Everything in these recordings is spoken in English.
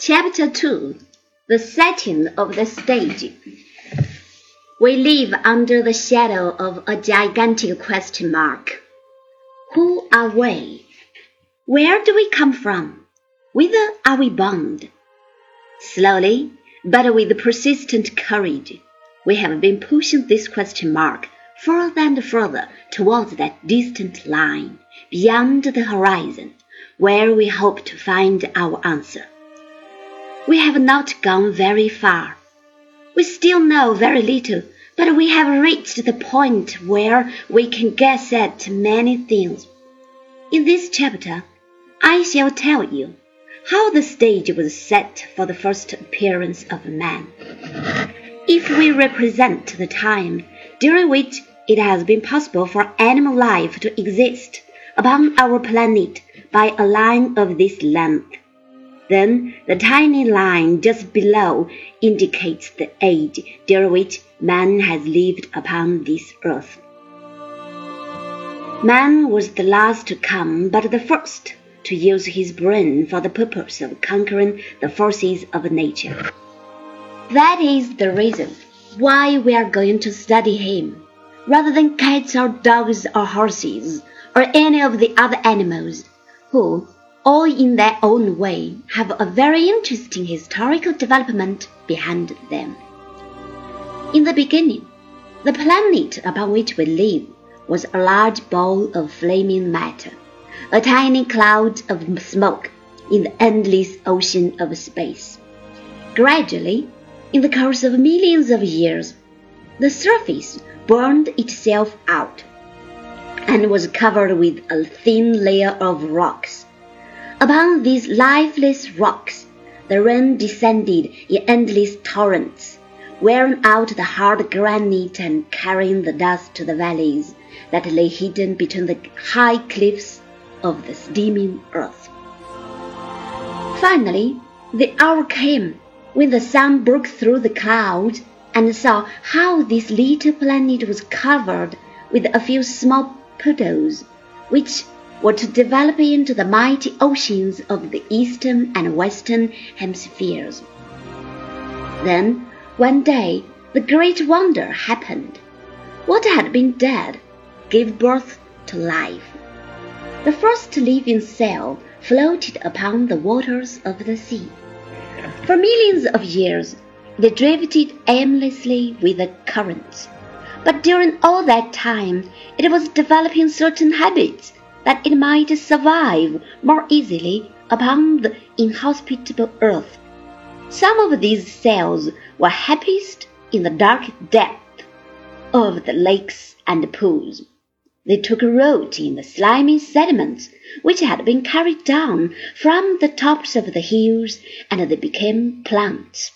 Chapter 2 The Setting of the Stage We live under the shadow of a gigantic question mark. Who are we? Where do we come from? Whither are we bound? Slowly, but with persistent courage, we have been pushing this question mark further and further towards that distant line beyond the horizon, where we hope to find our answer. We have not gone very far. We still know very little, but we have reached the point where we can guess at many things. In this chapter, I shall tell you how the stage was set for the first appearance of man. If we represent the time during which it has been possible for animal life to exist upon our planet by a line of this length, then the tiny line just below indicates the age during which man has lived upon this earth. Man was the last to come, but the first to use his brain for the purpose of conquering the forces of nature. That is the reason why we are going to study him, rather than cats or dogs or horses, or any of the other animals, who, all in their own way, have a very interesting historical development behind them. In the beginning, the planet upon which we live was a large ball of flaming matter, a tiny cloud of smoke in the endless ocean of space. Gradually, in the course of millions of years, the surface burned itself out and was covered with a thin layer of rocks Upon these lifeless rocks, the rain descended in endless torrents, wearing out the hard granite and carrying the dust to the valleys that lay hidden between the high cliffs of the steaming earth. Finally, the hour came when the sun broke through the clouds and saw how this little planet was covered with a few small puddles, which were to develop into the mighty oceans of the eastern and western hemispheres. Then, one day, the great wonder happened. What had been dead gave birth to life. The first living cell floated upon the waters of the sea. For millions of years, they drifted aimlessly with the currents. But during all that time, it was developing certain habits that it might survive more easily upon the inhospitable earth. Some of these cells were happiest in the dark depth of the lakes and pools. They took root in the slimy sediments which had been carried down from the tops of the hills, and they became plants.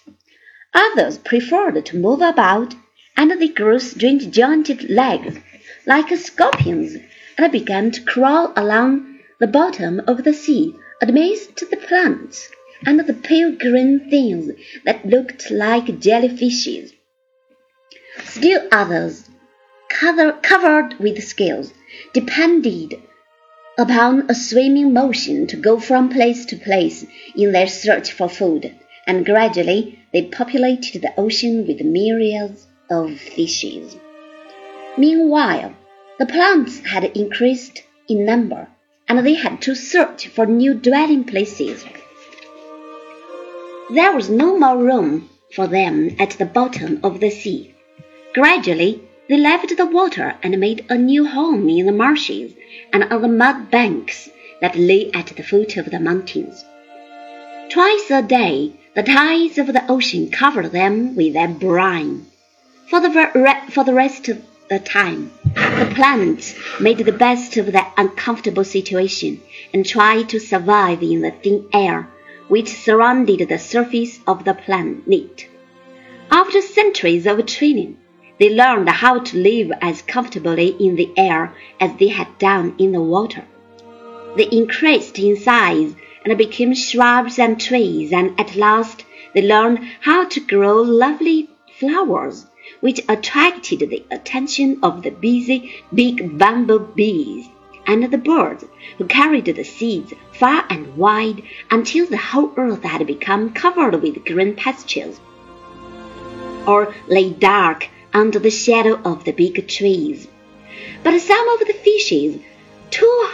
Others preferred to move about, and they grew strange jointed legs, like scorpions and began to crawl along the bottom of the sea amidst the plants and the pale green things that looked like jellyfishes. Still others, covered with scales, depended upon a swimming motion to go from place to place in their search for food, and gradually they populated the ocean with myriads of fishes. Meanwhile, the plants had increased in number, and they had to search for new dwelling places. There was no more room for them at the bottom of the sea. Gradually, they left the water and made a new home in the marshes and on the mud banks that lay at the foot of the mountains. Twice a day, the tides of the ocean covered them with their brine. For the, for the rest the time, the plants made the best of their uncomfortable situation and tried to survive in the thin air which surrounded the surface of the planet. After centuries of training, they learned how to live as comfortably in the air as they had done in the water. They increased in size and became shrubs and trees, and at last they learned how to grow lovely flowers which attracted the attention of the busy big bumblebees and the birds, who carried the seeds far and wide until the whole earth had become covered with green pastures, or lay dark under the shadow of the big trees. But some of the fishes, too